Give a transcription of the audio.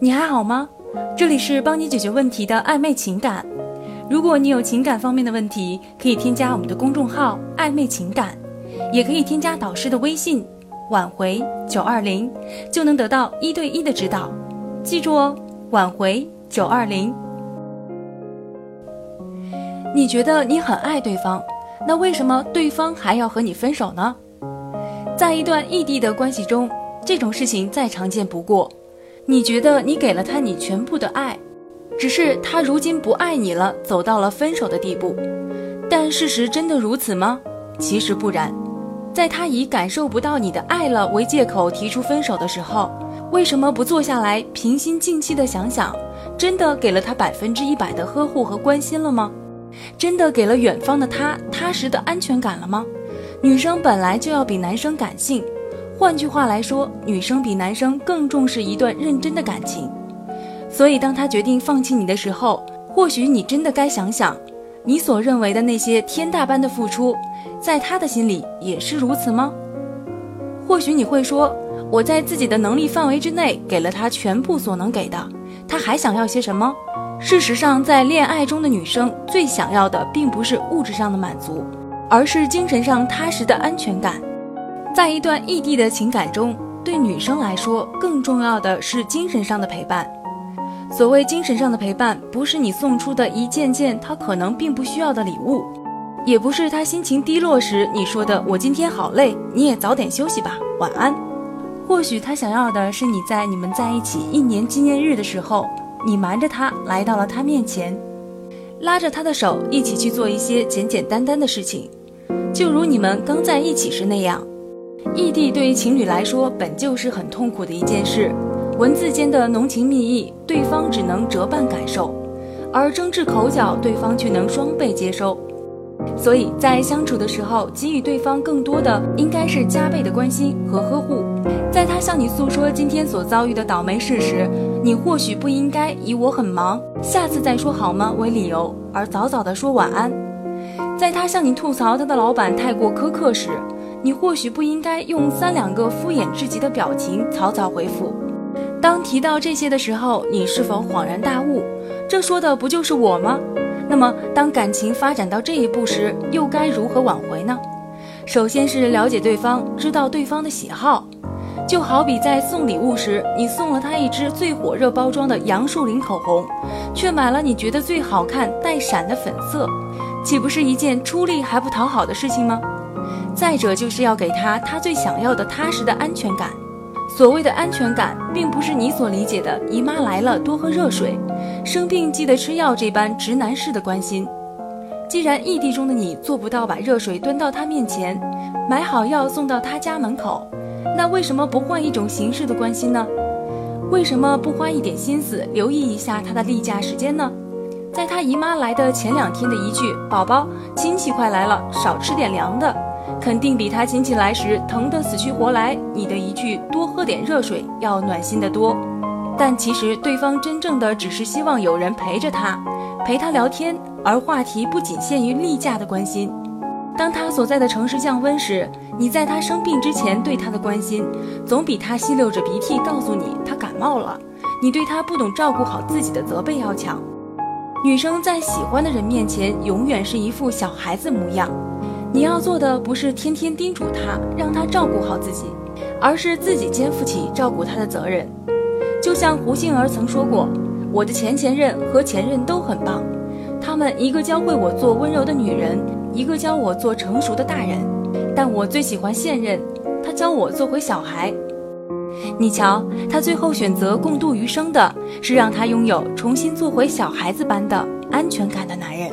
你还好吗？这里是帮你解决问题的暧昧情感。如果你有情感方面的问题，可以添加我们的公众号“暧昧情感”，也可以添加导师的微信“挽回九二零”，就能得到一对一的指导。记住哦，挽回九二零。你觉得你很爱对方，那为什么对方还要和你分手呢？在一段异地的关系中，这种事情再常见不过。你觉得你给了他你全部的爱。只是他如今不爱你了，走到了分手的地步，但事实真的如此吗？其实不然，在他以感受不到你的爱了为借口提出分手的时候，为什么不坐下来平心静气的想想，真的给了他百分之一百的呵护和关心了吗？真的给了远方的他踏实的安全感了吗？女生本来就要比男生感性，换句话来说，女生比男生更重视一段认真的感情。所以，当他决定放弃你的时候，或许你真的该想想，你所认为的那些天大般的付出，在他的心里也是如此吗？或许你会说，我在自己的能力范围之内给了他全部所能给的，他还想要些什么？事实上，在恋爱中的女生最想要的并不是物质上的满足，而是精神上踏实的安全感。在一段异地的情感中，对女生来说，更重要的是精神上的陪伴。所谓精神上的陪伴，不是你送出的一件件他可能并不需要的礼物，也不是他心情低落时你说的“我今天好累，你也早点休息吧，晚安”。或许他想要的是你在你们在一起一年纪念日的时候，你瞒着他来到了他面前，拉着他的手一起去做一些简简单单的事情，就如你们刚在一起时那样。异地对于情侣来说本就是很痛苦的一件事。文字间的浓情蜜意，对方只能折半感受；而争执口角，对方却能双倍接收。所以在相处的时候，给予对方更多的应该是加倍的关心和呵护。在他向你诉说今天所遭遇的倒霉事时，你或许不应该以“我很忙，下次再说好吗”为理由，而早早的说晚安。在他向你吐槽他的老板太过苛刻时，你或许不应该用三两个敷衍至极的表情草草回复。当提到这些的时候，你是否恍然大悟？这说的不就是我吗？那么，当感情发展到这一步时，又该如何挽回呢？首先是了解对方，知道对方的喜好。就好比在送礼物时，你送了他一支最火热包装的杨树林口红，却买了你觉得最好看带闪的粉色，岂不是一件出力还不讨好的事情吗？再者，就是要给他他最想要的踏实的安全感。所谓的安全感，并不是你所理解的“姨妈来了多喝热水，生病记得吃药”这般直男式的关心。既然异地中的你做不到把热水端到他面前，买好药送到他家门口，那为什么不换一种形式的关心呢？为什么不花一点心思留意一下他的例假时间呢？在他姨妈来的前两天的一句“宝宝，亲戚快来了，少吃点凉的”。肯定比他亲戚来时疼得死去活来，你的一句多喝点热水要暖心得多。但其实对方真正的只是希望有人陪着他，陪他聊天，而话题不仅限于例假的关心。当他所在的城市降温时，你在他生病之前对他的关心，总比他吸溜着鼻涕告诉你他感冒了，你对他不懂照顾好自己的责备要强。女生在喜欢的人面前，永远是一副小孩子模样。你要做的不是天天叮嘱他，让他照顾好自己，而是自己肩负起照顾他的责任。就像胡杏儿曾说过：“我的前前任和前任都很棒，他们一个教会我做温柔的女人，一个教我做成熟的大人。但我最喜欢现任，他教我做回小孩。你瞧，他最后选择共度余生的是让他拥有重新做回小孩子般的安全感的男人。”